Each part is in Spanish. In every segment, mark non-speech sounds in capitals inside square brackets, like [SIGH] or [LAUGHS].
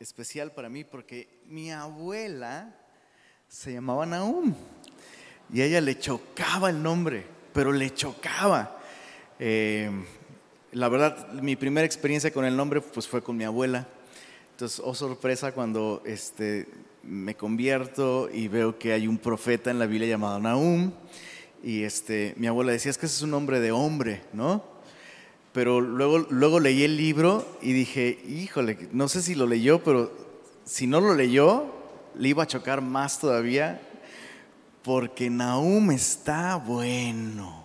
especial para mí porque mi abuela se llamaba Nahum y a ella le chocaba el nombre, pero le chocaba. Eh, la verdad, mi primera experiencia con el nombre pues fue con mi abuela. Entonces, oh sorpresa cuando este, me convierto y veo que hay un profeta en la Biblia llamado Nahum. Y este, mi abuela decía, es que ese es un nombre de hombre, ¿no? Pero luego, luego leí el libro y dije, híjole, no sé si lo leyó, pero si no lo leyó, le iba a chocar más todavía, porque Nahum está bueno,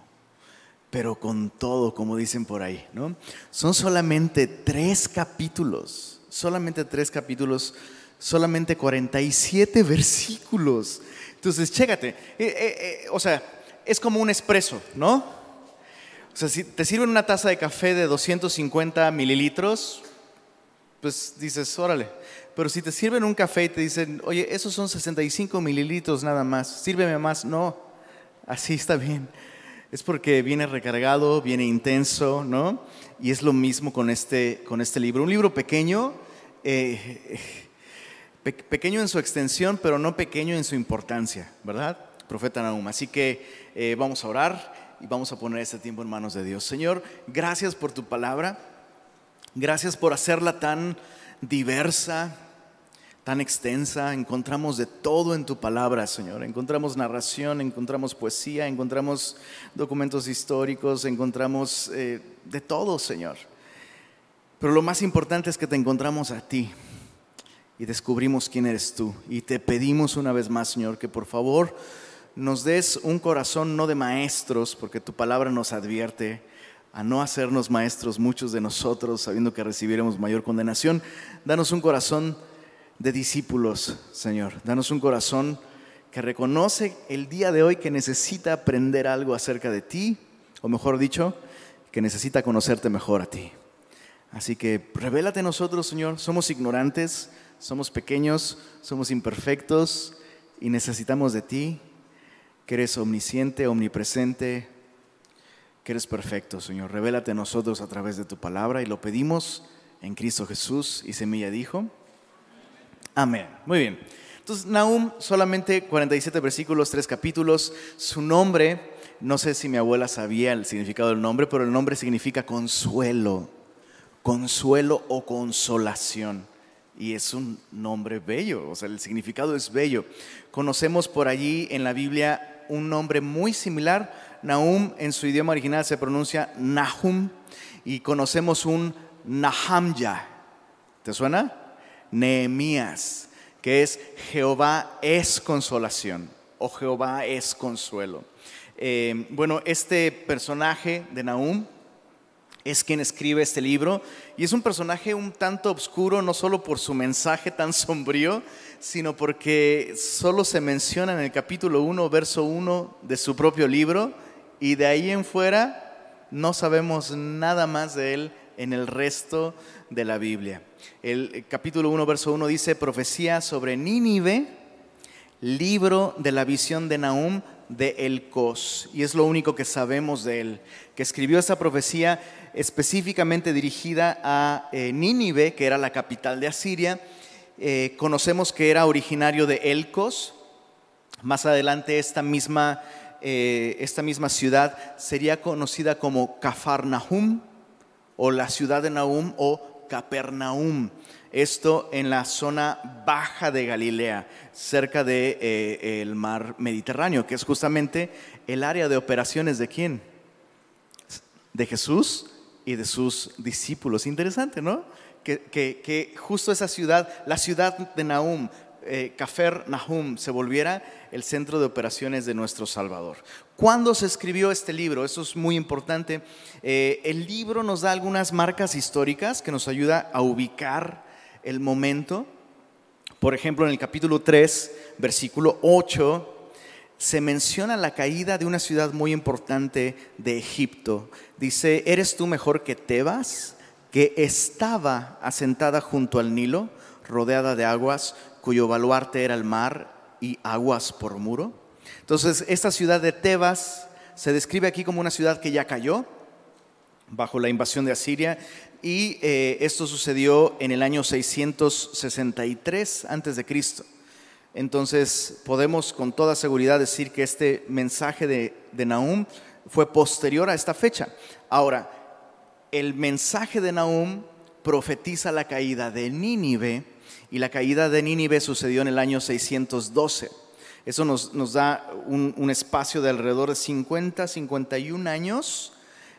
pero con todo, como dicen por ahí, ¿no? Son solamente tres capítulos, solamente tres capítulos, solamente 47 versículos. Entonces, chécate, eh, eh, eh, o sea, es como un expreso, ¿no? O sea, si te sirven una taza de café de 250 mililitros, pues dices, órale. Pero si te sirven un café y te dicen, oye, esos son 65 mililitros nada más, sírveme más, no, así está bien. Es porque viene recargado, viene intenso, ¿no? Y es lo mismo con este, con este libro. Un libro pequeño, eh, pequeño en su extensión, pero no pequeño en su importancia, ¿verdad? Profeta Nahum. Así que eh, vamos a orar y vamos a poner este tiempo en manos de Dios. Señor, gracias por tu palabra, gracias por hacerla tan diversa, tan extensa. Encontramos de todo en tu palabra, Señor. Encontramos narración, encontramos poesía, encontramos documentos históricos, encontramos eh, de todo, Señor. Pero lo más importante es que te encontramos a ti y descubrimos quién eres tú. Y te pedimos una vez más, Señor, que por favor nos des un corazón no de maestros, porque tu palabra nos advierte a no hacernos maestros muchos de nosotros, sabiendo que recibiremos mayor condenación. Danos un corazón de discípulos, Señor. Danos un corazón que reconoce el día de hoy que necesita aprender algo acerca de ti, o mejor dicho, que necesita conocerte mejor a ti. Así que revélate a nosotros, Señor. Somos ignorantes, somos pequeños, somos imperfectos y necesitamos de ti que eres omnisciente, omnipresente, que eres perfecto, Señor. Revélate a nosotros a través de tu palabra y lo pedimos en Cristo Jesús. Y Semilla dijo, amén. Muy bien. Entonces, Nahum, solamente 47 versículos, 3 capítulos. Su nombre, no sé si mi abuela sabía el significado del nombre, pero el nombre significa consuelo, consuelo o consolación y es un nombre bello, o sea, el significado es bello. Conocemos por allí en la Biblia un nombre muy similar. Nahum en su idioma original se pronuncia Nahum y conocemos un Nahamya. ¿Te suena? Nehemías, que es Jehová es consolación o Jehová es consuelo. Eh, bueno, este personaje de Nahum es quien escribe este libro. Y es un personaje un tanto oscuro, no solo por su mensaje tan [LAUGHS] sombrío, sino porque solo se menciona en el capítulo 1, verso 1 de su propio libro. Y de ahí en fuera no sabemos nada más de él en el resto de la Biblia. El capítulo 1, verso 1 dice, profecía sobre Nínive, libro de la visión de Nahum de Elcos, y es lo único que sabemos de él, que escribió esta profecía específicamente dirigida a eh, Nínive, que era la capital de Asiria. Eh, conocemos que era originario de Elcos. Más adelante esta misma, eh, esta misma ciudad sería conocida como Cafarnaum o la ciudad de Nahum o Capernaum. Esto en la zona baja de Galilea, cerca del de, el mar Mediterráneo, que es justamente el área de operaciones de quién? De Jesús y de sus discípulos. Interesante, ¿no? Que, justo esa ciudad, la ciudad de Nahum, eh, Nahum, se volviera el centro de operaciones de nuestro Salvador. ¿Cuándo se escribió este libro? Eso es muy importante. Eh, el libro nos da algunas marcas históricas que nos ayuda a ubicar el momento. Por ejemplo, en el capítulo 3, versículo 8, se menciona la caída de una ciudad muy importante de Egipto. Dice, ¿eres tú mejor que Tebas, que estaba asentada junto al Nilo, rodeada de aguas, cuyo baluarte era el mar y aguas por muro? Entonces, esta ciudad de Tebas se describe aquí como una ciudad que ya cayó, bajo la invasión de Asiria y eh, esto sucedió en el año 663 antes de Cristo. Entonces podemos con toda seguridad decir que este mensaje de, de Nahum fue posterior a esta fecha. Ahora, el mensaje de Nahum profetiza la caída de Nínive y la caída de Nínive sucedió en el año 612. Eso nos, da un, espacio de alrededor de 50, 51 años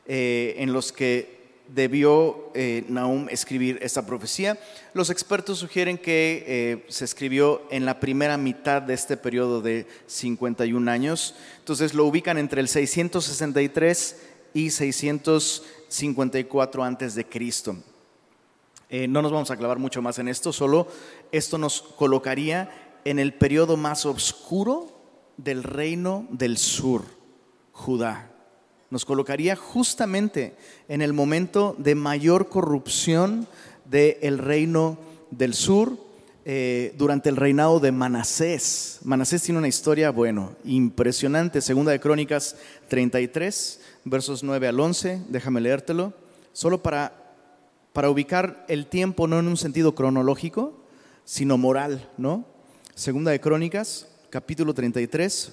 eh, en los que debió eh, Nahum escribir esta profecía. Los expertos sugieren que eh, se escribió en la primera mitad de este periodo de 51 años. Entonces lo ubican entre el 663 y 654 antes de Cristo. no nos vamos a clavar mucho más en esto, solo esto nos colocaría en el periodo más oscuro del reino del sur, Judá. Nos colocaría justamente en el momento de mayor corrupción del reino del sur eh, durante el reinado de Manasés. Manasés tiene una historia, bueno, impresionante. Segunda de Crónicas 33, versos 9 al 11. Déjame leértelo. Solo para, para ubicar el tiempo no en un sentido cronológico, sino moral, ¿no? Segunda de Crónicas, capítulo 33.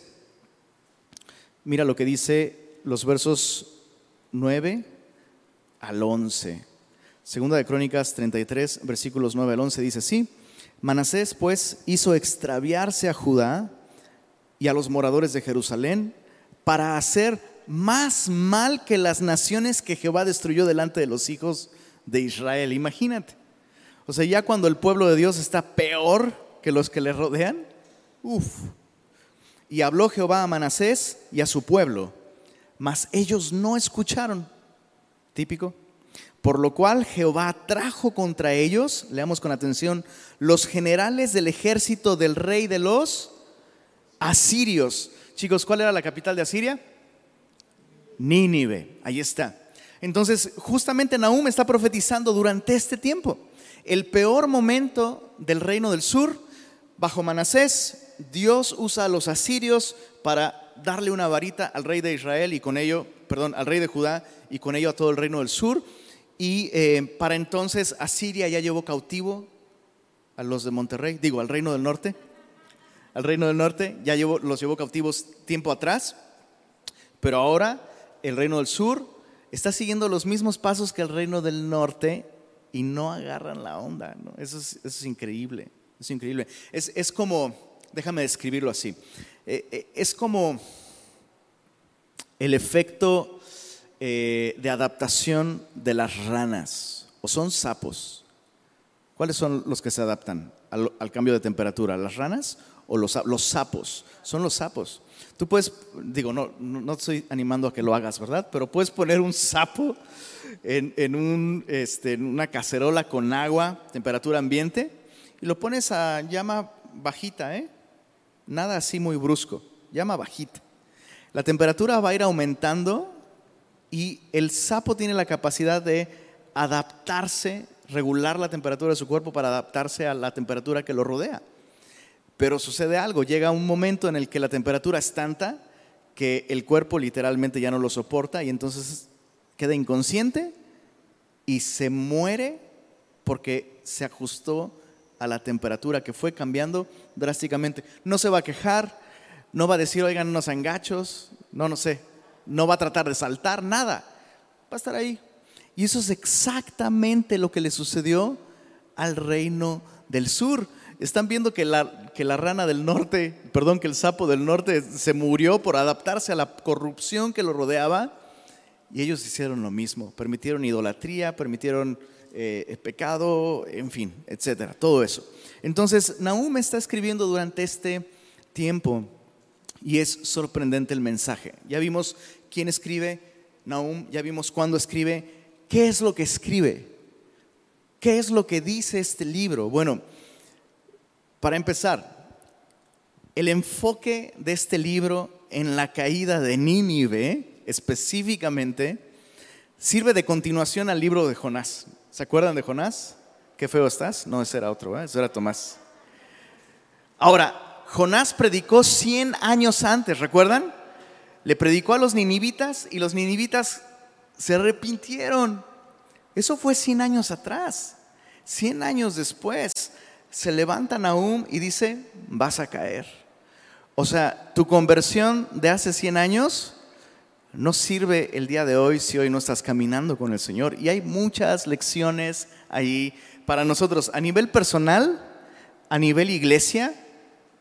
Mira lo que dice los versos 9 al 11. Segunda de Crónicas 33, versículos 9 al 11 dice sí. Manasés pues hizo extraviarse a Judá y a los moradores de Jerusalén para hacer más mal que las naciones que Jehová destruyó delante de los hijos de Israel. Imagínate. O sea, ya cuando el pueblo de Dios está peor que los que le rodean? Uf. Y habló Jehová a Manasés y a su pueblo, mas ellos no escucharon. Típico. Por lo cual Jehová trajo contra ellos, leamos con atención, los generales del ejército del rey de los asirios. Chicos, ¿cuál era la capital de Asiria? Nínive, ahí está. Entonces, justamente Nahum está profetizando durante este tiempo. El peor momento del reino del sur Bajo Manasés, Dios usa a los asirios para darle una varita al rey de Israel y con ello, perdón, al rey de Judá y con ello a todo el reino del sur. Y eh, para entonces Asiria ya llevó cautivo a los de Monterrey, digo, al reino del norte. Al reino del norte ya llevó, los llevó cautivos tiempo atrás, pero ahora el reino del sur está siguiendo los mismos pasos que el reino del norte y no agarran la onda. eso es increíble. Es increíble. Es, como, déjame describirlo así, eh, eh, es como el efecto eh, de adaptación de las ranas, o son sapos. ¿Cuáles son los que se adaptan al, cambio de temperatura? ¿Las ranas o los, sapos? Son los sapos. Tú puedes, digo, no, no estoy animando a que lo hagas, ¿verdad? Pero puedes poner un sapo en, un, este, en una cacerola con agua, temperatura ambiente, y lo pones a llama bajita, ¿eh? Nada así muy brusco, llama bajita. La temperatura va a ir aumentando y el sapo tiene la capacidad de adaptarse, regular la temperatura de su cuerpo para adaptarse a la temperatura que lo rodea. Pero sucede algo, llega un momento en el que la temperatura es tanta que el cuerpo literalmente ya no lo soporta y entonces queda inconsciente y se muere porque se ajustó a la temperatura que fue cambiando drásticamente. No se va a quejar, no va a decir, oigan, unos angachos, no, no sé, no va a tratar de saltar, nada. Va a estar ahí. Y eso es exactamente lo que le sucedió al reino del sur. Están viendo que la, que la rana del norte, perdón, que el sapo del norte se murió por adaptarse a la corrupción que lo rodeaba. Y ellos hicieron lo mismo, permitieron idolatría, permitieron eh, pecado, en fin, etcétera, todo eso. Entonces, Nahum está escribiendo durante este tiempo y es sorprendente el mensaje. Ya vimos quién escribe Nahum, ya vimos cuándo escribe, qué es lo que escribe, qué es lo que dice este libro. Bueno, para empezar, el enfoque de este libro en la caída de Nínive, específicamente, sirve de continuación al libro de Jonás. ¿Se acuerdan de Jonás? Qué feo estás. No, ese era otro, ¿eh? ese era Tomás. Ahora, Jonás predicó 100 años antes, ¿recuerdan? Le predicó a los ninivitas y los ninivitas se arrepintieron. Eso fue 100 años atrás. 100 años después se levanta Nahum y dice, vas a caer. O sea, tu conversión de hace 100 años no sirve el día de hoy si hoy no estás caminando con el Señor. Y hay muchas lecciones ahí para nosotros a nivel personal, a nivel iglesia,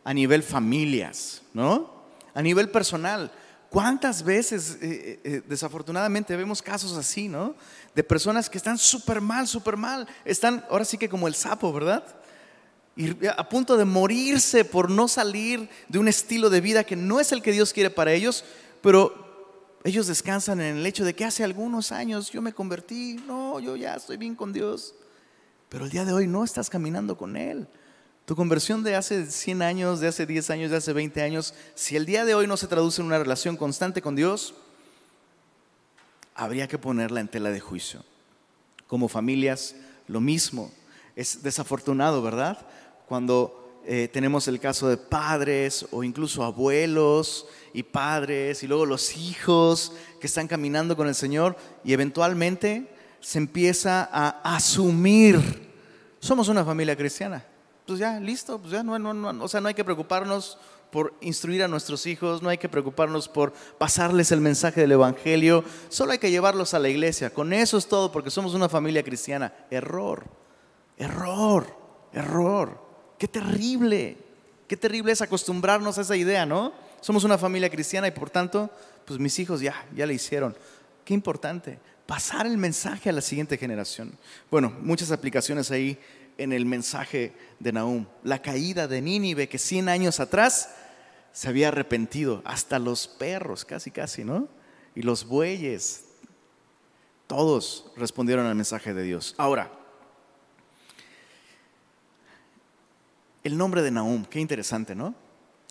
a nivel familias, ¿no? A nivel personal. ¿Cuántas veces, eh, eh, desafortunadamente, vemos casos así, ¿no? De personas que están súper mal, súper mal. Están, ahora sí que como el sapo, ¿verdad? Y a punto de morirse por no salir de un estilo de vida que no es el que Dios quiere para ellos, pero ellos descansan en el hecho de que hace algunos años yo me convertí, no, yo ya estoy bien con Dios, pero el día de hoy no estás caminando con Él. Tu conversión de hace 100 años, de hace 10 años, de hace 20 años, si el día de hoy no se traduce en una relación constante con Dios, habría que ponerla en tela de juicio. Como familias, lo mismo. Es desafortunado, ¿verdad? cuando eh, tenemos el caso de padres o incluso abuelos y padres y luego los hijos que están caminando con el Señor y eventualmente se empieza a asumir, somos una familia cristiana. Pues ya, listo, pues ya no, no, o sea, no hay que preocuparnos por instruir a nuestros hijos, no hay que preocuparnos por pasarles el mensaje del Evangelio, solo hay que llevarlos a la iglesia. Con eso es todo porque somos una familia cristiana. Error, error, error. Qué terrible, qué terrible es acostumbrarnos a esa idea, ¿no? Somos una familia cristiana y por tanto, pues mis hijos ya, ya le hicieron. Qué importante, pasar el mensaje a la siguiente generación. Bueno, muchas aplicaciones ahí en el mensaje de Nahum. La caída de Nínive que 100 años atrás se había arrepentido, hasta los perros, casi, casi, ¿no? Y los bueyes, todos respondieron al mensaje de Dios. Ahora, El nombre de Nahum, qué interesante, ¿no?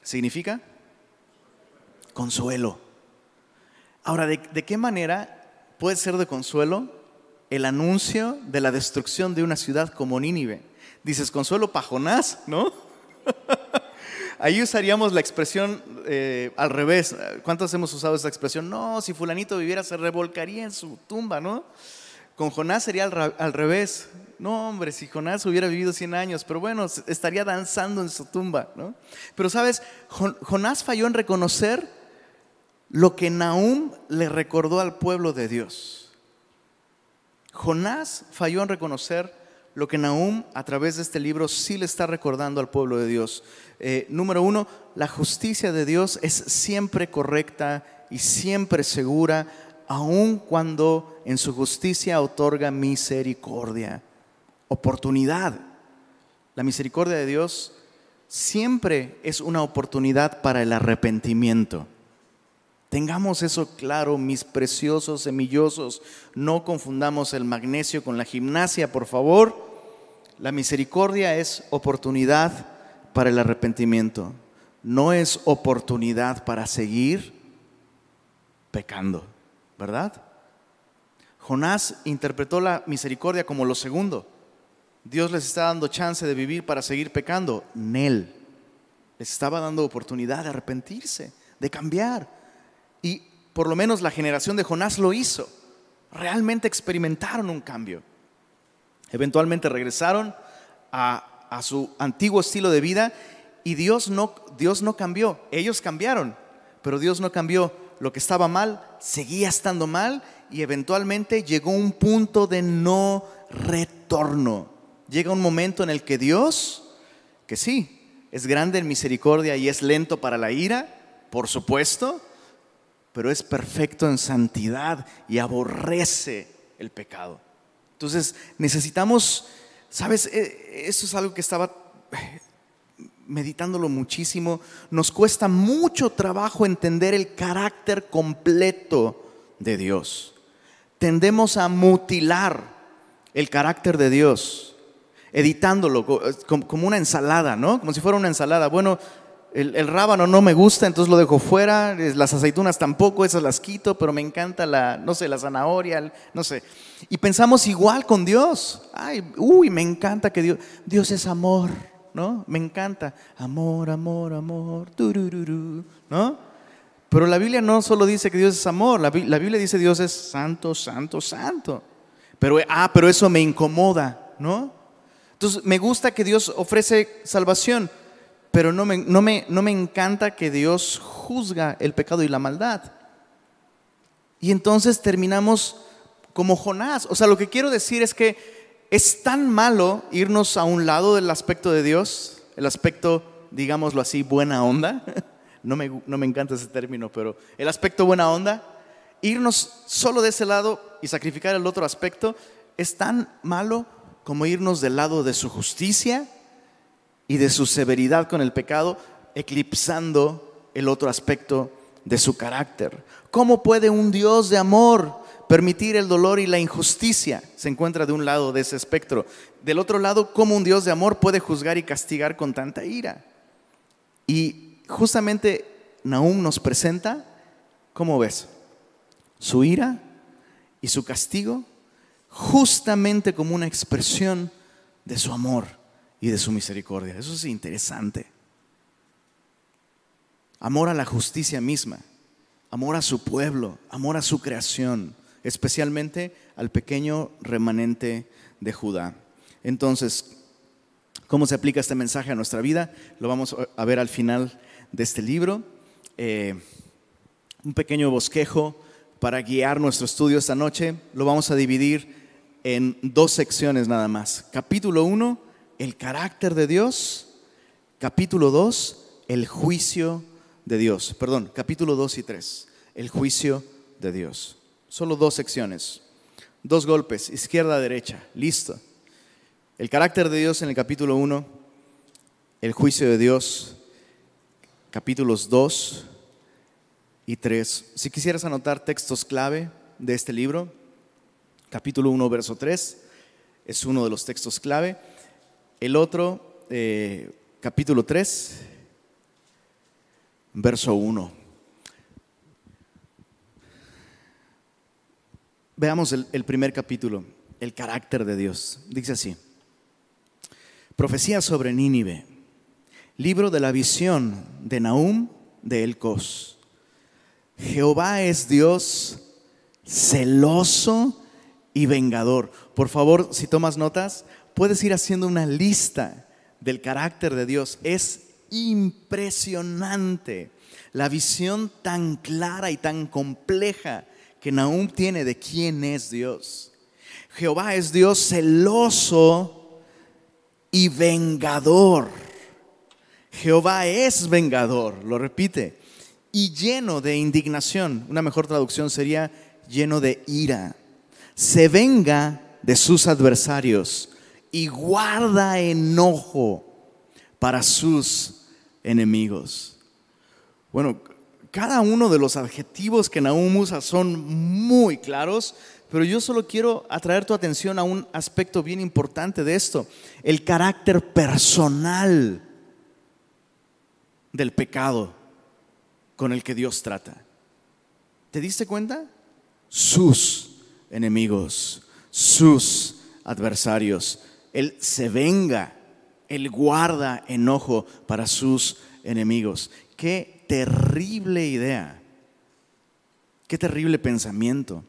Significa consuelo. Ahora, ¿de, qué manera puede ser de consuelo el anuncio de la destrucción de una ciudad como Nínive? Dices, consuelo pajonás, ¿no? [LAUGHS] Ahí usaríamos la expresión eh, al revés. ¿Cuántos hemos usado esa expresión? No, si fulanito viviera se revolcaría en su tumba, ¿no? Con Jonás sería al, revés. No, hombre, si Jonás hubiera vivido 100 años, pero bueno, estaría danzando en su tumba, ¿no? Pero sabes, Jonás falló en reconocer lo que Nahum le recordó al pueblo de Dios. Jonás falló en reconocer lo que Nahum a través de este libro sí le está recordando al pueblo de Dios. Eh, número uno, la justicia de Dios es siempre correcta y siempre segura, aun cuando en su justicia otorga misericordia, oportunidad. La misericordia de Dios siempre es una oportunidad para el arrepentimiento. Tengamos eso claro, mis preciosos semillosos. No confundamos el magnesio con la gimnasia, por favor. La misericordia es oportunidad para el arrepentimiento. No es oportunidad para seguir pecando. ¿verdad? Jonás interpretó la misericordia como lo segundo. Dios les está dando chance de vivir para seguir pecando. Nel. Les estaba dando oportunidad de arrepentirse, de cambiar. Y por lo menos la generación de Jonás lo hizo. Realmente experimentaron un cambio. Eventualmente regresaron a, su antiguo estilo de vida y Dios no, Dios no cambió. Ellos cambiaron, pero Dios no cambió lo que estaba mal seguía estando mal y eventualmente llegó un punto de no retorno. Llega un momento en el que Dios, que sí, es grande en misericordia y es lento para la ira, por supuesto, pero es perfecto en santidad y aborrece el pecado. Entonces necesitamos, sabes, e, eso es algo que estaba meditándolo muchísimo, nos cuesta mucho trabajo entender el carácter completo de Dios. Tendemos a mutilar el carácter de Dios, editándolo como una ensalada, ¿no? Como si fuera una ensalada. Bueno, el, rábano no me gusta, entonces lo dejo fuera, las aceitunas tampoco, esas las quito, pero me encanta la, no sé, la zanahoria, no sé. Y pensamos igual con Dios. Ay, uy, me encanta que Dios, Dios es amor. ¿no? Me encanta. Amor, amor, amor, turururu, ¿no? Pero la Biblia no solo dice que Dios es amor, la, la Biblia dice Dios es santo, santo, santo. Pero, ah, pero eso me incomoda, ¿no? Entonces, me gusta que Dios ofrece salvación, pero no me, no me, no me encanta que Dios juzga el pecado y la maldad. Y entonces terminamos como Jonás. O sea, lo que quiero decir es que es tan malo irnos a un lado del aspecto de Dios, el aspecto, digámoslo así, buena onda. [LAUGHS] No me, no me encanta ese término, pero el aspecto buena onda, irnos solo de ese lado y sacrificar el otro aspecto, es tan malo como irnos del lado de su justicia y de su severidad con el pecado, eclipsando el otro aspecto de su carácter. ¿Cómo puede un Dios de amor permitir el dolor y la injusticia? Se encuentra de un lado de ese espectro. Del otro lado, ¿cómo un Dios de amor puede juzgar y castigar con tanta ira? Y justamente Nahum nos presenta, ¿cómo ves? Su ira y su castigo justamente como una expresión de su amor y de su misericordia. Eso es interesante. Amor a la justicia misma, amor a su pueblo, amor a su creación, especialmente al pequeño remanente de Judá. Entonces, ¿cómo se aplica este mensaje a nuestra vida? Lo vamos a ver al final de este libro. Eh, un pequeño bosquejo para guiar nuestro estudio esta noche. Lo vamos a dividir en dos secciones nada más. Capítulo 1, el carácter de Dios. Capítulo 2, el juicio de Dios. Perdón, capítulo 2 y 3, el juicio de Dios. Solo dos secciones. Dos golpes, izquierda, derecha. Listo. El carácter de Dios en el capítulo 1, el juicio de Dios, capítulos 2 y 3. Si quisieras anotar textos clave de este libro, capítulo 1, verso 3, es uno de los textos clave. El otro, eh, capítulo 3, verso 1. Veamos el, primer capítulo, el carácter de Dios. Dice así. Profecía sobre Nínive. Libro de la visión de Nahum de Elcos. Jehová es Dios celoso y vengador. Por favor, si tomas notas, puedes ir haciendo una lista del carácter de Dios. Es impresionante la visión tan clara y tan compleja que Nahum tiene de quién es Dios. Jehová es Dios celoso y vengador. Jehová es vengador, lo repite, y lleno de indignación. Una mejor traducción sería lleno de ira. Se venga de sus adversarios y guarda enojo para sus enemigos. Bueno, cada uno de los adjetivos que Nahum usa son muy claros, pero yo solo quiero atraer tu atención a un aspecto bien importante de esto, el carácter personal del pecado con el que Dios trata. ¿Te diste cuenta? Sus enemigos, sus adversarios. Él se venga, Él guarda enojo para sus enemigos. Qué terrible idea, qué terrible pensamiento.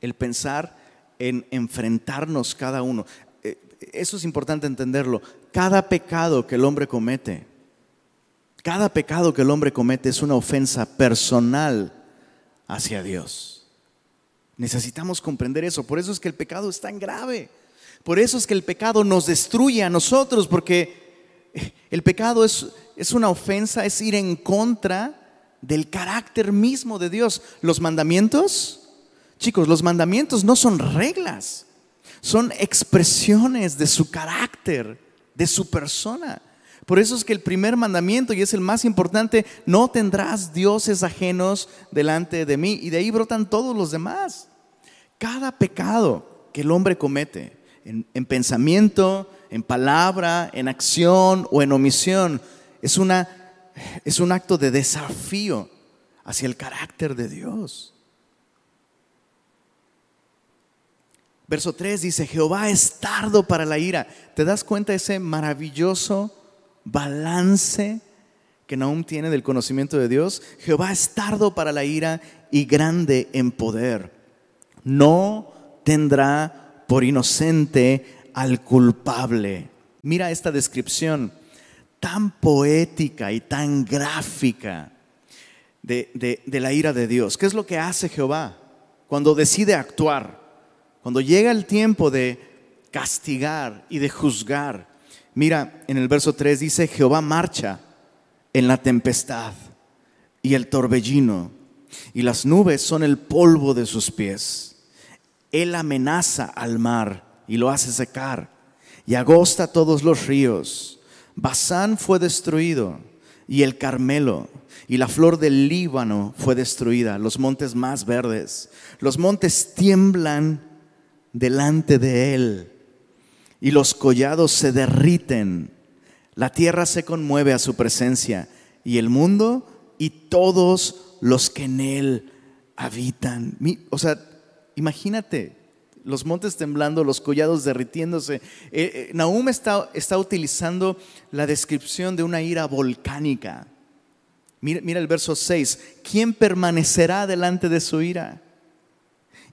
El pensar en enfrentarnos cada uno. Eh, Eso es importante entenderlo. Cada pecado que el hombre comete, cada pecado que el hombre comete es una ofensa personal hacia Dios. Necesitamos comprender eso. Por eso es que el pecado es tan grave. Por eso es que el pecado nos destruye a nosotros, porque el pecado es, es una ofensa, es ir en contra del carácter mismo de Dios. Los mandamientos, chicos, los mandamientos no son reglas, son expresiones de su carácter, de su persona. Por eso es que el primer mandamiento, y es el más importante, no tendrás dioses ajenos delante de mí. Y de ahí brotan todos los demás. Cada pecado que el hombre comete, en, en pensamiento, en palabra, en acción o en omisión, es, una, es un acto de desafío hacia el carácter de Dios. Verso 3 dice, Jehová es tardo para la ira. ¿Te das cuenta de ese maravilloso balance que Nahum tiene del conocimiento de Dios? Jehová es tardo para la ira y grande en poder. No tendrá por inocente al culpable. Mira esta descripción tan poética y tan gráfica de, la ira de Dios. ¿Qué es lo que hace Jehová cuando decide actuar? Cuando llega el tiempo de castigar y de juzgar. Mira, en el verso 3 dice, Jehová marcha en la tempestad y el torbellino, y las nubes son el polvo de sus pies. Él amenaza al mar y lo hace secar, y agosta todos los ríos. Basán fue destruido, y el Carmelo, y la flor del Líbano fue destruida, los montes más verdes. Los montes tiemblan delante de él, y los collados se derriten. La tierra se conmueve a su presencia, y el mundo y todos los que en él habitan. O sea, imagínate, los montes temblando, los collados derritiéndose. Eh, eh, está, está, utilizando la descripción de una ira volcánica. Mira, mira el verso 6. ¿Quién permanecerá delante de su ira?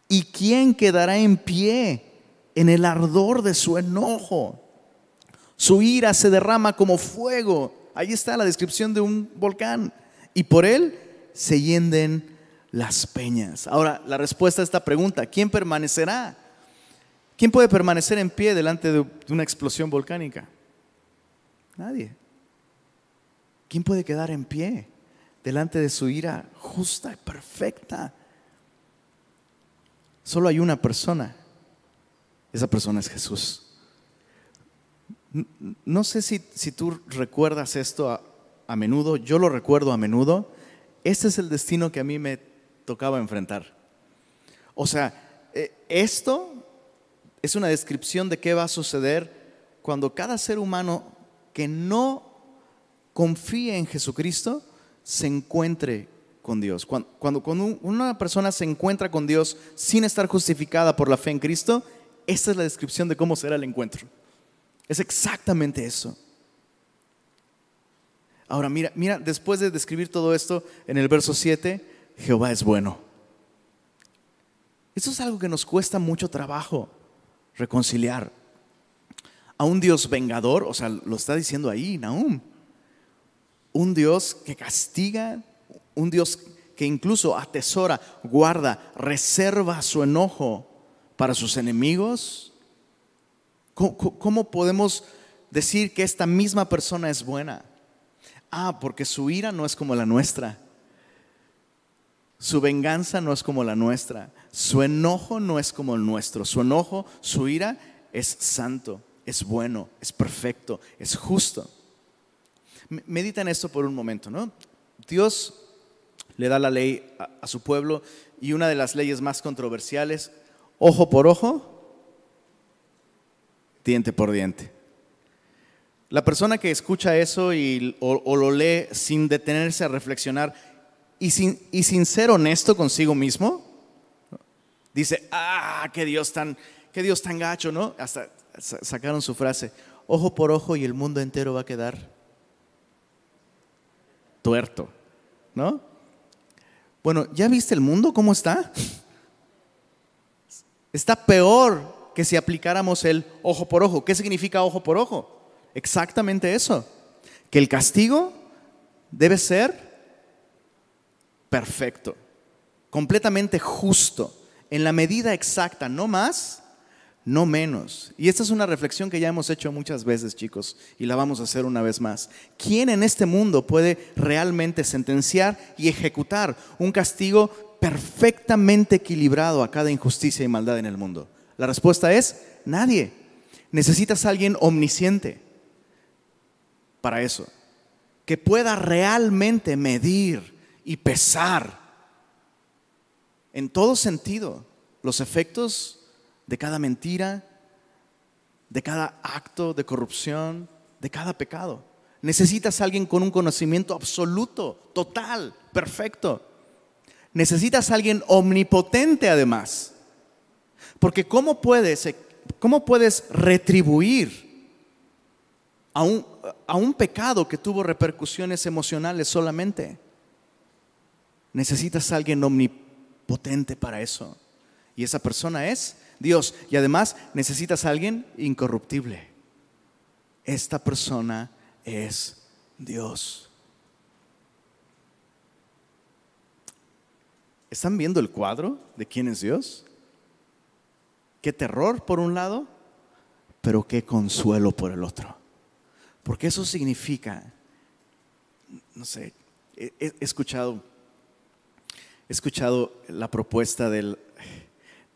¿Y quién quedará en pie en el ardor de su enojo? Su ira se derrama como fuego. Ahí está la descripción de un volcán. Y por él se hienden las peñas. Ahora, la respuesta a esta pregunta, ¿quién permanecerá? ¿Quién puede permanecer en pie delante de una explosión volcánica? Nadie. ¿Quién puede quedar en pie delante de su ira justa y perfecta? Solo hay una persona. Esa persona es Jesús. No sé si, tú recuerdas esto a, a menudo, yo lo recuerdo a menudo. Este es el destino que a mí me tocaba enfrentar. O sea, eh, esto es una descripción de qué va a suceder cuando cada ser humano que no confíe en Jesucristo se encuentre con Dios. Cuando, cuando, una persona se encuentra con Dios sin estar justificada por la fe en Cristo, esta es la descripción de cómo será el encuentro. Es exactamente eso. Ahora mira, mira, después de describir todo esto en el verso 7, Jehová es bueno. Eso es algo que nos cuesta mucho trabajo reconciliar. A un Dios vengador, o sea, lo está diciendo ahí Nahum. Un Dios que castiga, un Dios que incluso atesora, guarda, reserva su enojo para sus enemigos. ¿Cómo, podemos decir que esta misma persona es buena? Ah, porque su ira no es como la nuestra. Su venganza no es como la nuestra. Su enojo no es como el nuestro. Su enojo, su ira es santo, es bueno, es perfecto, es justo. Medita en esto por un momento, ¿no? Dios le da la ley a, su pueblo y una de las leyes más controversiales, ojo por ojo, diente por diente. La persona que escucha eso y, o lo lee sin detenerse a reflexionar, y sin, y sin ser honesto consigo mismo, dice, ah, qué Dios tan, qué Dios tan gacho, ¿no? Hasta sacaron su frase, ojo por ojo y el mundo entero va a quedar tuerto, ¿no? Bueno, ¿ya viste el mundo cómo está? Está peor que si aplicáramos el ojo por ojo. ¿Qué significa ojo por ojo? Exactamente eso, que el castigo debe ser perfecto, completamente justo, en la medida exacta, no más, no menos. Y esta es una reflexión que ya hemos hecho muchas veces, chicos, y la vamos a hacer una vez más. ¿Quién en este mundo puede realmente sentenciar y ejecutar un castigo perfectamente equilibrado a cada injusticia y maldad en el mundo? La respuesta es nadie. Necesitas a alguien omnisciente para eso, que pueda realmente medir y pesar en todo sentido los efectos de cada mentira, de cada acto de corrupción, de cada pecado. Necesitas a alguien con un conocimiento absoluto, total, perfecto. Necesitas a alguien omnipotente además. Porque ¿cómo puedes, cómo puedes retribuir a un, a un pecado que tuvo repercusiones emocionales solamente. Necesitas a alguien omnipotente para eso. Y esa persona es Dios. Y además necesitas a alguien incorruptible. Esta persona es Dios. ¿Están viendo el cuadro de quién es Dios? Qué terror por un lado, pero qué consuelo por el otro. Porque eso significa, no sé, he, escuchado, he escuchado la propuesta del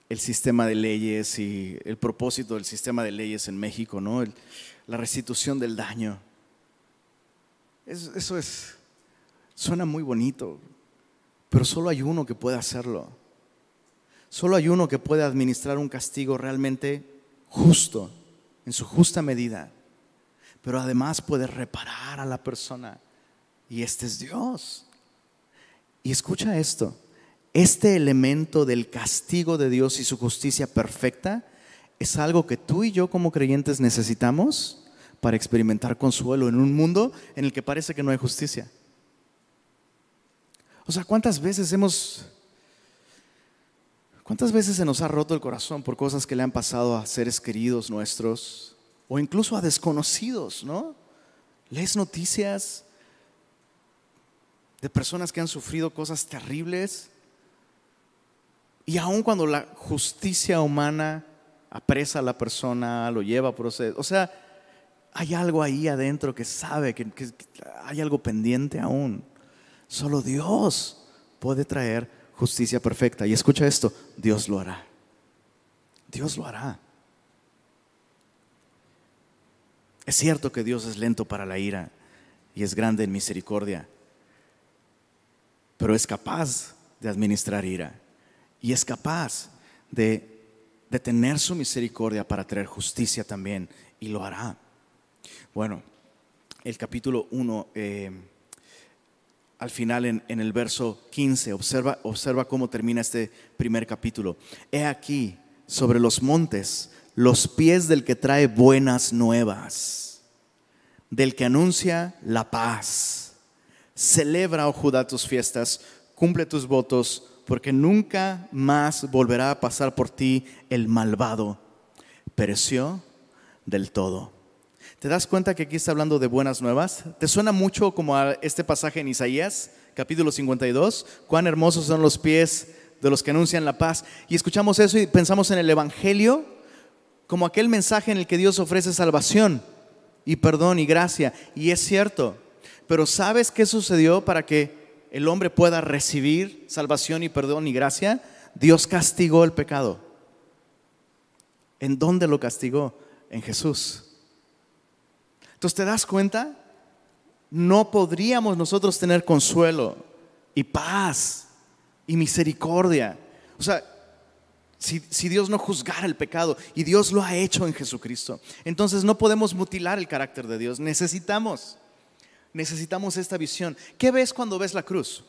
el sistema de leyes y el propósito del sistema de leyes en México, ¿no? la restitución del daño. Eso, eso es, suena muy bonito, pero solo hay uno que puede hacerlo. Solo hay uno que puede administrar un castigo realmente justo, en su justa medida pero además puede reparar a la persona. Y este es Dios. Y escucha esto, este elemento del castigo de Dios y su justicia perfecta es algo que tú y yo como creyentes necesitamos para experimentar consuelo en un mundo en el que parece que no hay justicia. O sea, ¿cuántas veces hemos... ¿Cuántas veces se nos ha roto el corazón por cosas que le han pasado a seres queridos nuestros? o incluso a desconocidos, ¿no? Lees noticias de personas que han sufrido cosas terribles y aun cuando la justicia humana apresa a la persona, lo lleva a proceso, o sea, hay algo ahí adentro que sabe que, que hay algo pendiente aún. Solo Dios puede traer justicia perfecta. Y escucha esto, Dios lo hará. Dios lo hará. Es cierto que Dios es lento para la ira y es grande en misericordia, pero es capaz de administrar ira y es capaz de, tener su misericordia para traer justicia también y lo hará. Bueno, el capítulo 1, eh, al final en, en, el verso 15, observa, observa cómo termina este primer capítulo. He aquí sobre los montes los pies del que trae buenas nuevas, del que anuncia la paz. Celebra, oh Judá, tus fiestas, cumple tus votos, porque nunca más volverá a pasar por ti el malvado. Pereció del todo. ¿Te das cuenta que aquí está hablando de buenas nuevas? ¿Te suena mucho como a este pasaje en Isaías, capítulo 52? Cuán hermosos son los pies de los que anuncian la paz. Y escuchamos eso y pensamos en el Evangelio como aquel mensaje en el que Dios ofrece salvación y perdón y gracia. Y es cierto, pero ¿sabes qué sucedió para que el hombre pueda recibir salvación y perdón y gracia? Dios castigó el pecado. ¿En dónde lo castigó? En Jesús. Entonces, ¿te das cuenta? No podríamos nosotros tener consuelo y paz y misericordia. O sea, si, Dios no juzgara el pecado y Dios lo ha hecho en Jesucristo. Entonces no podemos mutilar el carácter de Dios. Necesitamos, necesitamos esta visión. ¿Qué ves cuando ves la cruz?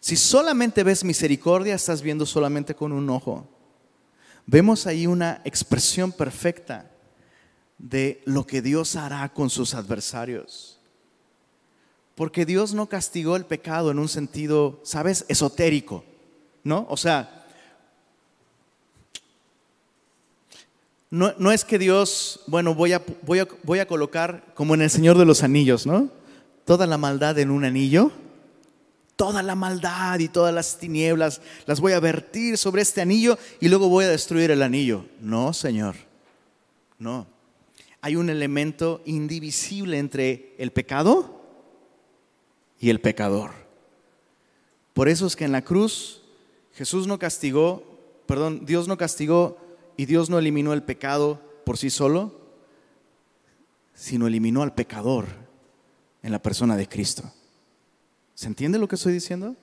Si solamente ves misericordia, estás viendo solamente con un ojo. Vemos ahí una expresión perfecta de lo que Dios hará con sus adversarios. Porque Dios no castigó el pecado en un sentido, ¿sabes?, esotérico, ¿no? O sea, No, es que Dios, bueno, voy a, voy, a, voy a colocar como en el Señor de los Anillos, ¿no? Toda la maldad en un anillo, toda la maldad y todas las tinieblas las voy a vertir sobre este anillo y luego voy a destruir el anillo. No, Señor, no. Hay un elemento indivisible entre el pecado y el pecador. Por eso es que en la cruz Jesús no castigó, perdón, Dios no castigó y Dios no eliminó el pecado por sí solo, sino eliminó al pecador en la persona de Cristo. ¿Se entiende lo que estoy diciendo?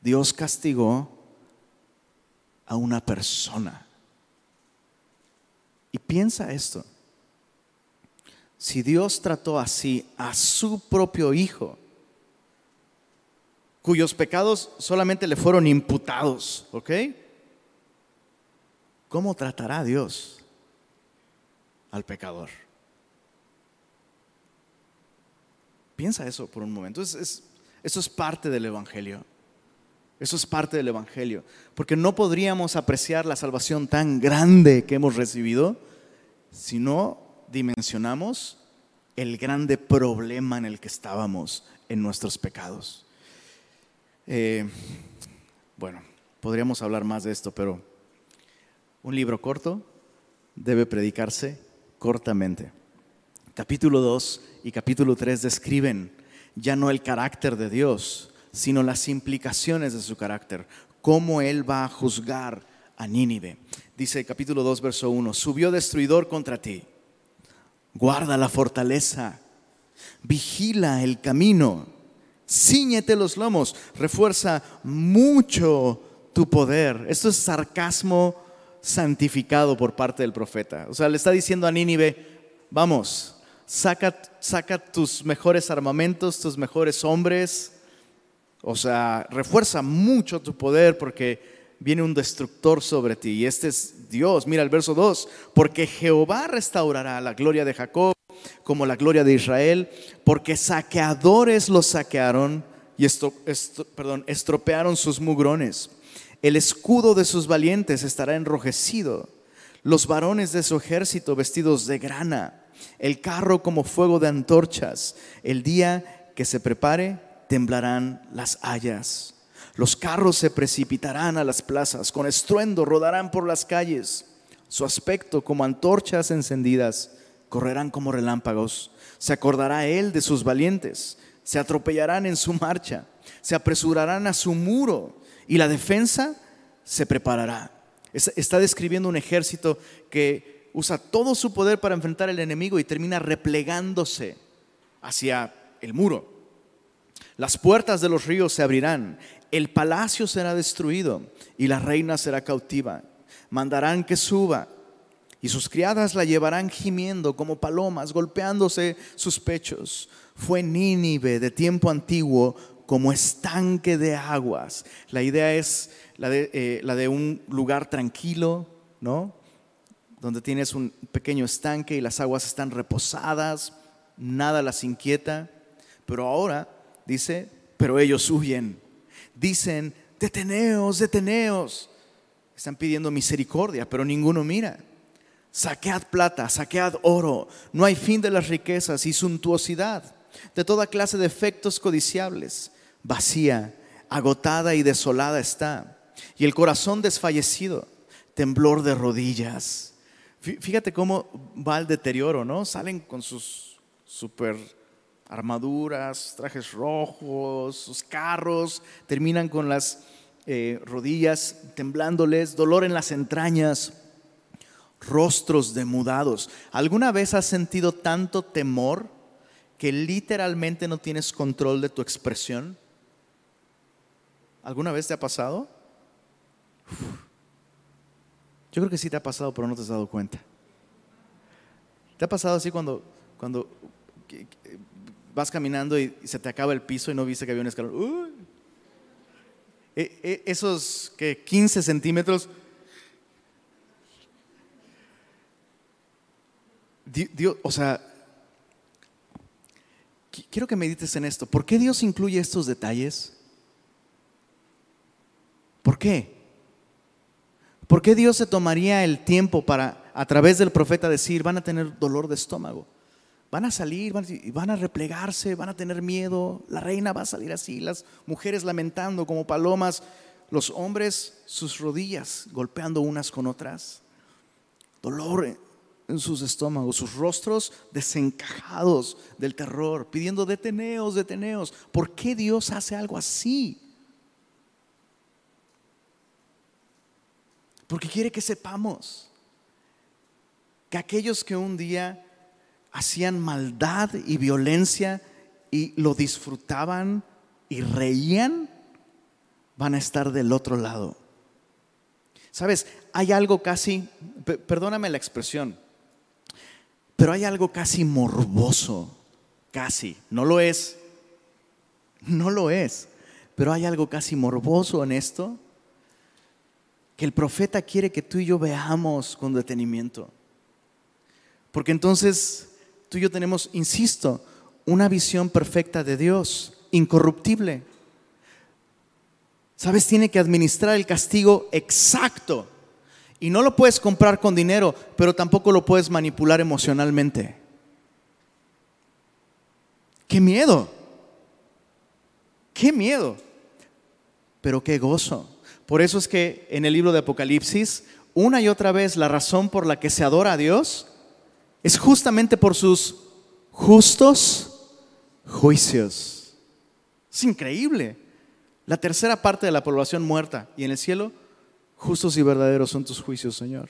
Dios castigó a una persona. Y piensa esto. Si Dios trató así a su propio hijo, cuyos pecados solamente le fueron imputados, ¿ok? ¿Cómo tratará Dios al pecador? Piensa eso por un momento. eso es parte del Evangelio. Eso es parte del Evangelio. Porque no podríamos apreciar la salvación tan grande que hemos recibido si no dimensionamos el grande problema en el que estábamos en nuestros pecados. Eh, bueno, podríamos hablar más de esto, pero un libro corto debe predicarse cortamente. Capítulo 2 y capítulo 3 describen ya no el carácter de Dios, sino las implicaciones de su carácter, cómo Él va a juzgar a Nínive. Dice capítulo 2, verso 1, subió destruidor contra ti, guarda la fortaleza, vigila el camino, ciñete los lomos, refuerza mucho tu poder. Esto es sarcasmo santificado por parte del profeta. O sea, le está diciendo a Nínive, vamos, saca, saca tus mejores armamentos, tus mejores hombres, o sea, refuerza mucho tu poder porque viene un destructor sobre ti. Y este es Dios. Mira el verso 2. Porque Jehová restaurará la gloria de Jacob como la gloria de Israel. Porque saqueadores los saquearon y esto, perdón, estropearon sus mugrones. El escudo de sus valientes estará enrojecido. Los varones de su ejército vestidos de grana. El carro como fuego de antorchas. El día que se prepare temblarán las hayas. Los carros se precipitarán a las plazas, con estruendo rodarán por las calles. Su aspecto como antorchas encendidas, correrán como relámpagos. Se acordará él de sus valientes, se atropellarán en su marcha, se apresurarán a su muro y la defensa se preparará. Está describiendo un ejército que usa todo su poder para enfrentar al enemigo y termina replegándose hacia el muro. Las puertas de los ríos se abrirán, el palacio será destruido y la reina será cautiva. Mandarán que suba y sus criadas la llevarán gimiendo como palomas, golpeándose sus pechos. Fue Nínive de tiempo antiguo como estanque de aguas. La idea es la de, eh, la de un lugar tranquilo, ¿no? Donde tienes un pequeño estanque y las aguas están reposadas, nada las inquieta. Pero ahora dice, pero ellos huyen. Dicen, deteneos, deteneos. Están pidiendo misericordia, pero ninguno mira. Saquead plata, saquead oro. No hay fin de las riquezas y suntuosidad, de toda clase de efectos codiciables. Vacía, agotada y desolada está. Y el corazón desfallecido, temblor de rodillas. Fíjate cómo va el deterioro, ¿no? Salen con sus super armaduras, trajes rojos, sus carros, terminan con las eh, rodillas temblándoles, dolor en las entrañas, rostros demudados. ¿Alguna vez has sentido tanto temor que literalmente no tienes control de tu expresión? ¿Alguna vez te ha pasado? Yo creo que sí te ha pasado, pero no te has dado cuenta. ¿Te ha pasado así cuando, cuando vas caminando y se te acaba el piso y no viste que había un escalón. E, e, esos que 15 centímetros. Dios, o sea, quiero que medites en esto. ¿Por qué Dios incluye estos detalles? ¿Por qué? ¿Por qué Dios se tomaría el tiempo para, a través del profeta, decir, van a tener dolor de estómago? Van a salir, van a replegarse, van a tener miedo. La reina va a salir así, las mujeres lamentando como palomas, los hombres sus rodillas golpeando unas con otras. Dolor en sus estómagos, sus rostros desencajados del terror, pidiendo deteneos, deteneos. ¿Por qué Dios hace algo así? Porque quiere que sepamos que aquellos que un día hacían maldad y violencia y lo disfrutaban y reían, van a estar del otro lado. Sabes, hay algo casi, perdóname la expresión, pero hay algo casi morboso, casi, no lo es, no lo es, pero hay algo casi morboso en esto, que el profeta quiere que tú y yo veamos con detenimiento. Porque entonces tú y yo tenemos, insisto, una visión perfecta de Dios, incorruptible. ¿Sabes? Tiene que administrar el castigo exacto. Y no lo puedes comprar con dinero, pero tampoco lo puedes manipular emocionalmente. ¡Qué miedo! ¡Qué miedo! Pero qué gozo. Por eso es que en el libro de Apocalipsis, una y otra vez la razón por la que se adora a Dios es justamente por sus justos juicios. Es increíble. La tercera parte de la población muerta y en el cielo, justos y verdaderos son tus juicios, Señor.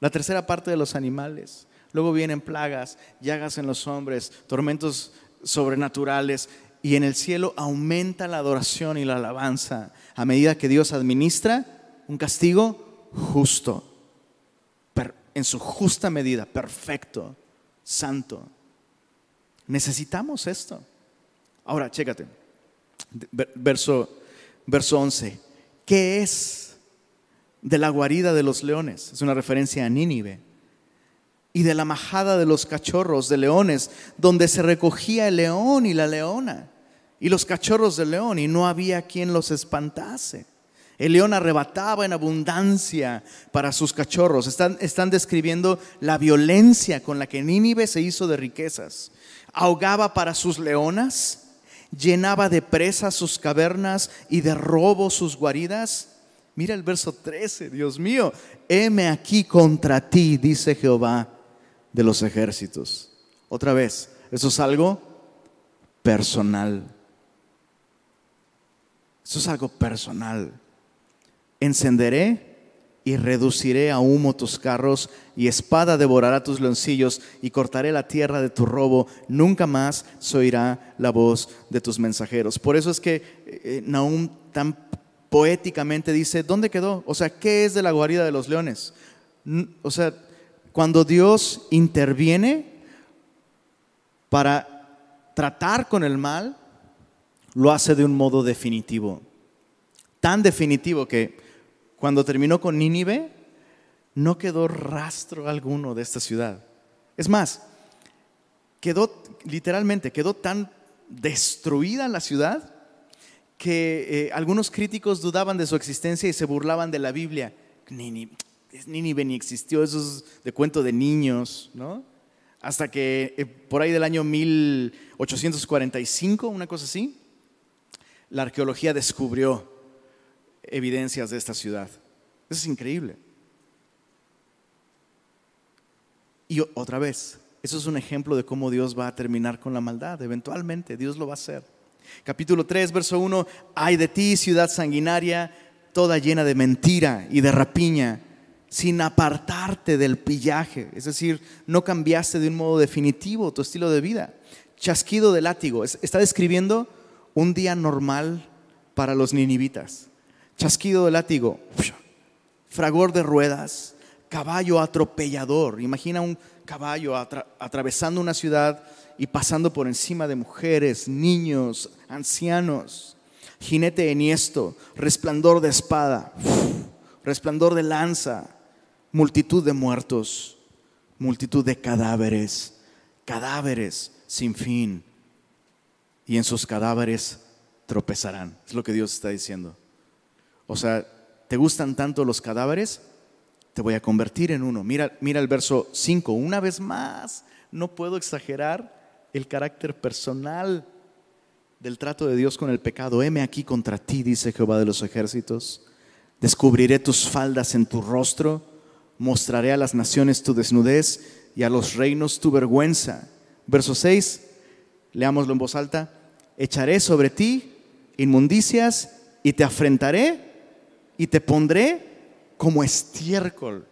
La tercera parte de los animales. Luego vienen plagas, llagas en los hombres, tormentos sobrenaturales y en el cielo aumenta la adoración y la alabanza a medida que Dios administra un castigo justo, en su justa medida, perfecto, santo. Necesitamos esto. Ahora, chécate, verso, verso 11. ¿Qué es de la guarida de los leones? Es una referencia a Nínive y de la majada de los cachorros de leones, donde se recogía el león y la leona, y los cachorros del león, y no había quien los espantase. El león arrebataba en abundancia para sus cachorros. Están, están describiendo la violencia con la que Nínive se hizo de riquezas. Ahogaba para sus leonas, llenaba de presa sus cavernas y de robo sus guaridas. Mira el verso 13, Dios mío, heme aquí contra ti, dice Jehová de los ejércitos. Otra vez, eso es algo personal. Eso es algo personal. Encenderé y reduciré a humo tus carros y espada devorará tus leoncillos y cortaré la tierra de tu robo. Nunca más se oirá la voz de tus mensajeros. Por eso es que eh, Nahum tan poéticamente dice, ¿dónde quedó? O sea, ¿qué es de la guarida de los leones? O sea, cuando Dios interviene para tratar con el mal, lo hace de un modo definitivo. Tan definitivo que cuando terminó con Nínive, no quedó rastro alguno de esta ciudad. Es más, quedó literalmente, quedó tan destruida la ciudad que eh, algunos críticos dudaban de su existencia y se burlaban de la Biblia. Nínive, Nínive ni existió, eso es de cuento de niños, ¿no? Hasta que eh, por ahí del año 1845, una cosa así, la arqueología descubrió evidencias de esta ciudad. Eso es increíble. Y otra vez, eso es un ejemplo de cómo Dios va a terminar con la maldad. Eventualmente Dios lo va a hacer. Capítulo 3, verso 1, ay de ti, ciudad sanguinaria, toda llena de mentira y de rapiña sin apartarte del pillaje, es decir, no cambiaste de un modo definitivo tu estilo de vida. Chasquido de látigo, está describiendo un día normal para los ninivitas. Chasquido de látigo, fragor de ruedas, caballo atropellador. Imagina un caballo atravesando una ciudad y pasando por encima de mujeres, niños, ancianos. Jinete enhiesto, resplandor de espada, resplandor de lanza, multitud de muertos, multitud de cadáveres, cadáveres sin fin. Y en sus cadáveres tropezarán. Es lo que Dios está diciendo. O sea, ¿te gustan tanto los cadáveres? Te voy a convertir en uno. Mira, mira el verso 5. Una vez más, no puedo exagerar el carácter personal del trato de Dios con el pecado. Heme aquí contra ti, dice Jehová de los ejércitos. Descubriré tus faldas en tu rostro mostraré a las naciones tu desnudez y a los reinos tu vergüenza. Verso 6, leámoslo en voz alta, echaré sobre ti inmundicias y te afrentaré y te pondré como estiércol.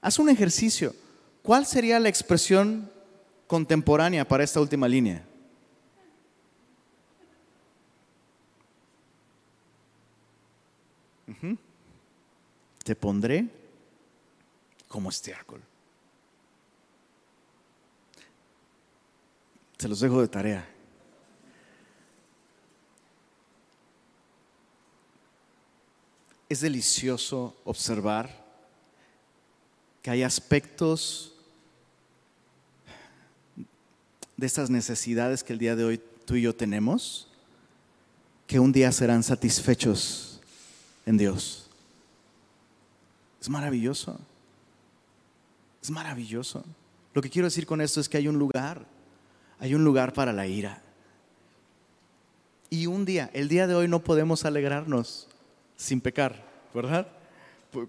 Haz un ejercicio. ¿Cuál sería la expresión contemporánea para esta última línea? Te pondré como estiércol. Se los dejo de tarea. Es delicioso observar que hay aspectos de estas necesidades que el día de hoy tú y yo tenemos, que un día serán satisfechos en Dios. Es maravilloso. Es maravilloso. Lo que quiero decir con esto es que hay un lugar, hay un lugar para la ira. Y un día, el día de hoy no podemos alegrarnos sin pecar, ¿verdad?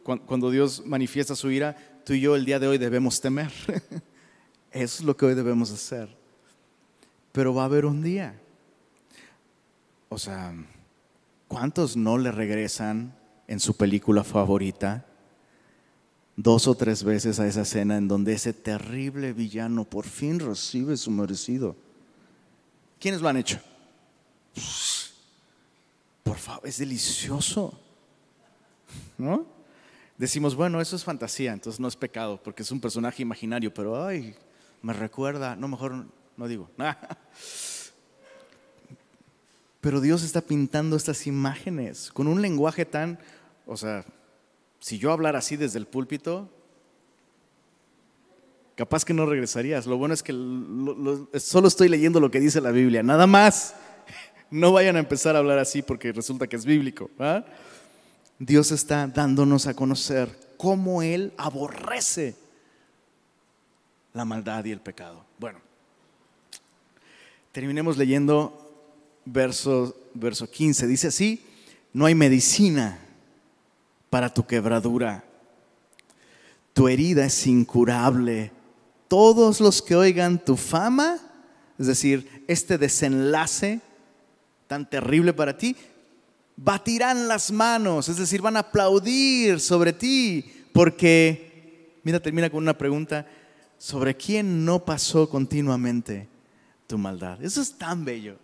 Cuando Dios manifiesta su ira, tú y yo el día de hoy debemos temer. Eso [LAUGHS] es lo que hoy debemos hacer. Pero va a haber un día. O sea, ¿cuántos no le regresan en su película favorita dos o tres veces a esa escena en donde ese terrible villano por fin recibe su merecido? ¿Quiénes lo han hecho? Por favor, es delicioso. ¿No? Decimos, bueno, eso es fantasía, entonces no es pecado, porque es un personaje imaginario, pero ay, me recuerda, no, mejor no digo. [LAUGHS] Pero Dios está pintando estas imágenes con un lenguaje tan, o sea, si yo hablara así desde el púlpito, capaz que no regresarías. Lo bueno es que solo estoy leyendo lo que dice la Biblia, nada más. [LAUGHS] No vayan a empezar a hablar así porque resulta que es bíblico. Dios está dándonos a conocer cómo Él aborrece la maldad y el pecado. Bueno, terminemos leyendo verso, verso 15. Dice así, no hay medicina para tu quebradura. Tu herida es incurable. Todos los que oigan tu fama, es decir, este desenlace tan terrible para ti, batirán las manos, es decir, van a aplaudir sobre ti, porque, mira, termina con una pregunta, ¿sobre quién no pasó continuamente tu maldad? Eso es tan bello.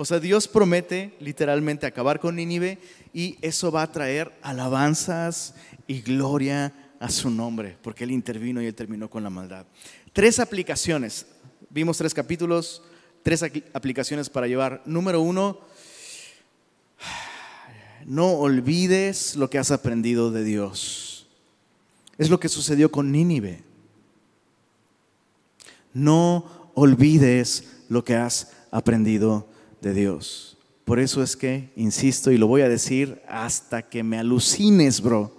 O sea, Dios promete literalmente acabar con Nínive y eso va a traer alabanzas y gloria a su nombre, porque Él intervino y Él terminó con la maldad. Tres aplicaciones, vimos tres capítulos, tres aplicaciones para llevar. Número uno, no olvides lo que has aprendido de Dios. Es lo que sucedió con Nínive. No olvides lo que has aprendido de Dios. Por eso es que, insisto, y lo voy a decir hasta que me alucines, bro,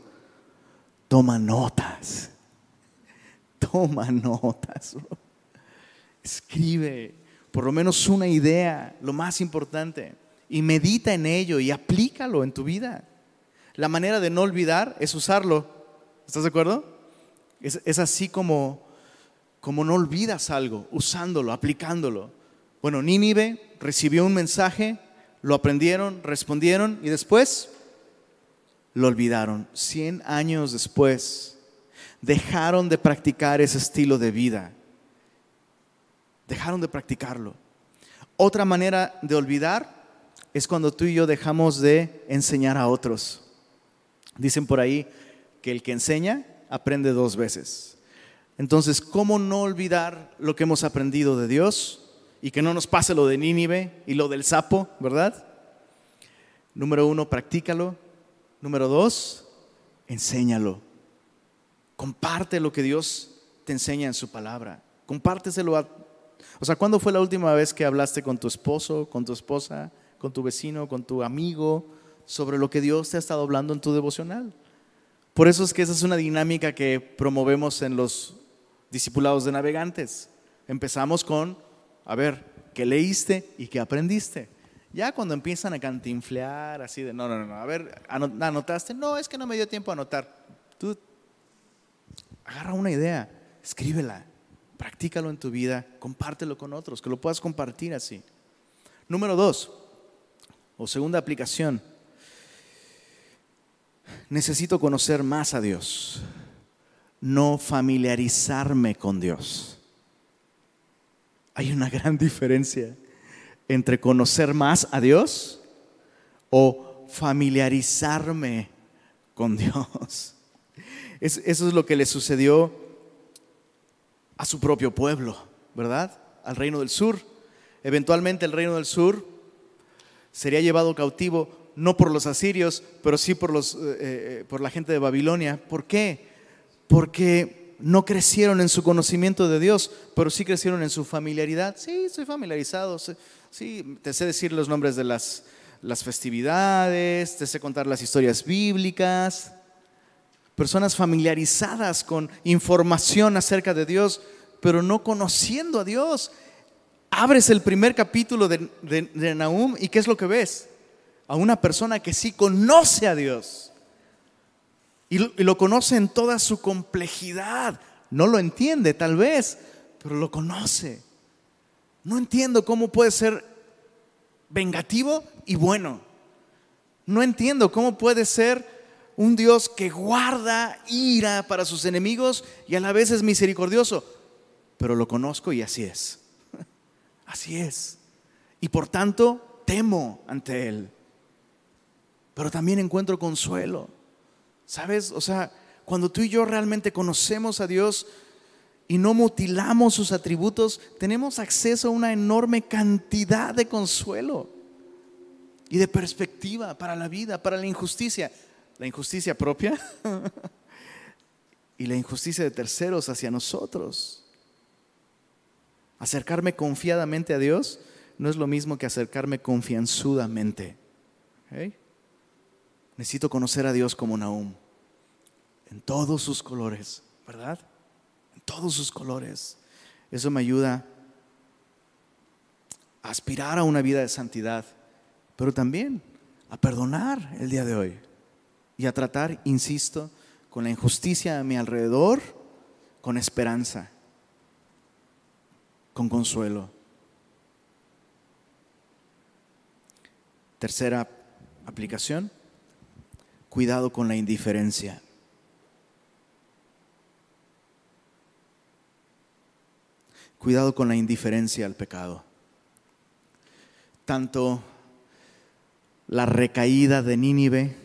toma notas. [LAUGHS] Toma notas, bro. Escribe, por lo menos una idea, lo más importante, y medita en ello y aplícalo en tu vida. La manera de no olvidar es usarlo. ¿Estás de acuerdo? Es, así como, como no olvidas algo, usándolo, aplicándolo. Bueno, Nínive recibió un mensaje, lo aprendieron, respondieron y después lo olvidaron. Cien años después dejaron de practicar ese estilo de vida dejaron de practicarlo. Otra manera de olvidar es cuando tú y yo dejamos de enseñar a otros. Dicen por ahí que el que enseña aprende dos veces. Entonces, ¿cómo no olvidar lo que hemos aprendido de Dios y que no nos pase lo de Nínive y lo del sapo, verdad? Número uno, practícalo. Número dos, enséñalo. Comparte lo que Dios te enseña en su palabra. Compárteselo a o sea, ¿cuándo fue la última vez que hablaste con tu esposo, con tu esposa, con tu vecino, con tu amigo sobre lo que Dios te ha estado hablando en tu devocional? Por eso es que esa es una dinámica que promovemos en los discipulados de navegantes. Empezamos con, a ver, ¿qué leíste y qué aprendiste? Ya cuando empiezan a cantinflear, así de, no, no, no, a ver, ¿anotaste? No, es que no me dio tiempo a anotar. Tú agarra una idea, escríbela, practícalo en tu vida, compártelo con otros, que lo puedas compartir así. Número dos, o segunda aplicación, necesito conocer más a Dios, no familiarizarme con Dios. Hay una gran diferencia entre conocer más a Dios o familiarizarme con Dios. eso es lo que le sucedió a su propio pueblo, ¿verdad? Al reino del sur. Eventualmente el reino del sur sería llevado cautivo no por los asirios, pero sí por, los, eh, eh, por la gente de Babilonia. ¿Por qué? Porque no crecieron en su conocimiento de Dios, pero sí crecieron en su familiaridad. Sí, estoy familiarizado. Sí, te sé decir los nombres de las, festividades, te sé contar las historias bíblicas. Personas familiarizadas con información acerca de Dios, pero no conociendo a Dios. Abres el primer capítulo de, de, Nahum y ¿qué es lo que ves? A una persona que sí conoce a Dios. Y lo, conoce en toda su complejidad. No lo entiende tal vez, pero lo conoce. No entiendo cómo puede ser vengativo y bueno. No entiendo cómo puede ser un Dios que guarda ira para sus enemigos y a la vez es misericordioso. Pero lo conozco y así es. [LAUGHS] Así es. Y por tanto temo ante Él. Pero también encuentro consuelo. ¿Sabes? O sea, cuando tú y yo realmente conocemos a Dios y no mutilamos sus atributos, tenemos acceso a una enorme cantidad de consuelo y de perspectiva para la vida, para la injusticia. La injusticia propia [LAUGHS] y la injusticia de terceros hacia nosotros. Acercarme confiadamente a Dios no es lo mismo que acercarme confianzudamente. Necesito conocer a Dios como Nahum, en todos sus colores, ¿verdad? En todos sus colores. Eso me ayuda a aspirar a una vida de santidad, pero también a perdonar el día de hoy y a tratar, insisto, con la injusticia a mi alrededor, con esperanza con consuelo. Tercera aplicación, cuidado con la indiferencia. Cuidado con la indiferencia al pecado. Tanto la recaída de Nínive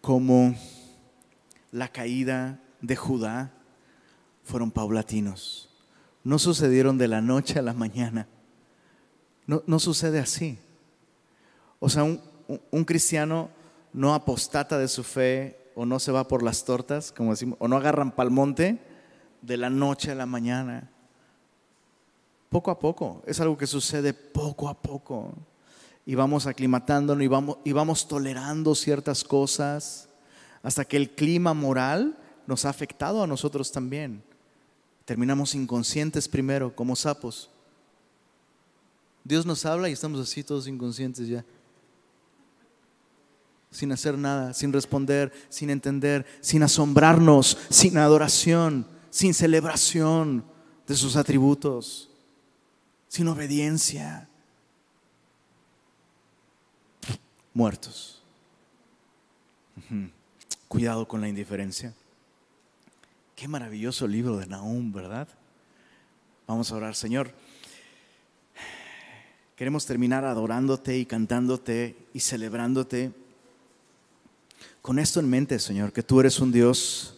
como la caída de Judá fueron paulatinos no sucedieron de la noche a la mañana. No, sucede así. O sea, un, un, cristiano no apostata de su fe o no se va por las tortas, como decimos, o no agarran palmonte de la noche a la mañana. Poco a poco, es algo que sucede poco a poco. Y vamos aclimatándonos y vamos, y vamos tolerando ciertas cosas hasta que el clima moral nos ha afectado a nosotros también. Terminamos inconscientes primero, como sapos. Dios nos habla y estamos así todos inconscientes ya. Sin hacer nada, sin responder, sin entender, sin asombrarnos, sin adoración, sin celebración de sus atributos, sin obediencia. Muertos. Cuidado con la indiferencia. Qué maravilloso libro de Nahum, ¿verdad? Vamos a orar, Señor. Queremos terminar adorándote y cantándote y celebrándote. Con esto en mente, Señor, que tú eres un Dios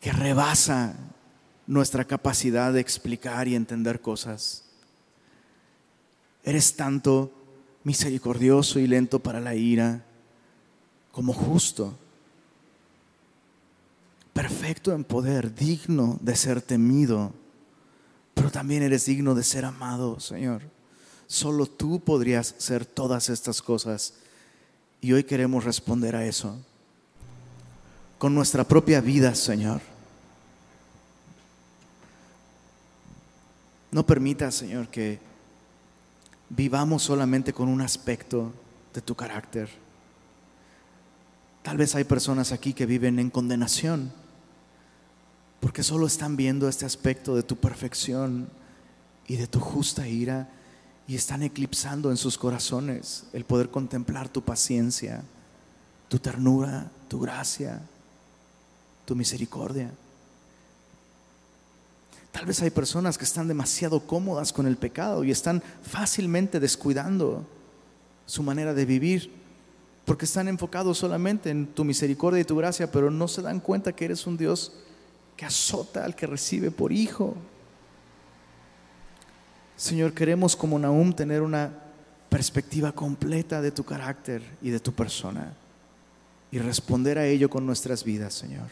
que rebasa nuestra capacidad de explicar y entender cosas. Eres tanto misericordioso y lento para la ira como justo perfecto en poder, digno de ser temido, pero también eres digno de ser amado, Señor. Solo tú podrías ser todas estas cosas y hoy queremos responder a eso con nuestra propia vida, Señor. No permita, Señor, que vivamos solamente con un aspecto de tu carácter. Tal vez hay personas aquí que viven en condenación porque solo están viendo este aspecto de tu perfección y de tu justa ira y están eclipsando en sus corazones el poder contemplar tu paciencia, tu ternura, tu gracia, tu misericordia. Tal vez hay personas que están demasiado cómodas con el pecado y están fácilmente descuidando su manera de vivir porque están enfocados solamente en tu misericordia y tu gracia, pero no se dan cuenta que eres un Dios que azota al que recibe por hijo. Señor, queremos como Nahum tener una perspectiva completa de tu carácter y de tu persona. y responder a ello con nuestras vidas, Señor.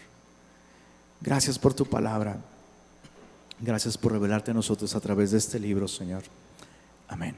Gracias por tu palabra. Gracias por revelarte a nosotros a través de este libro, Señor. Amén.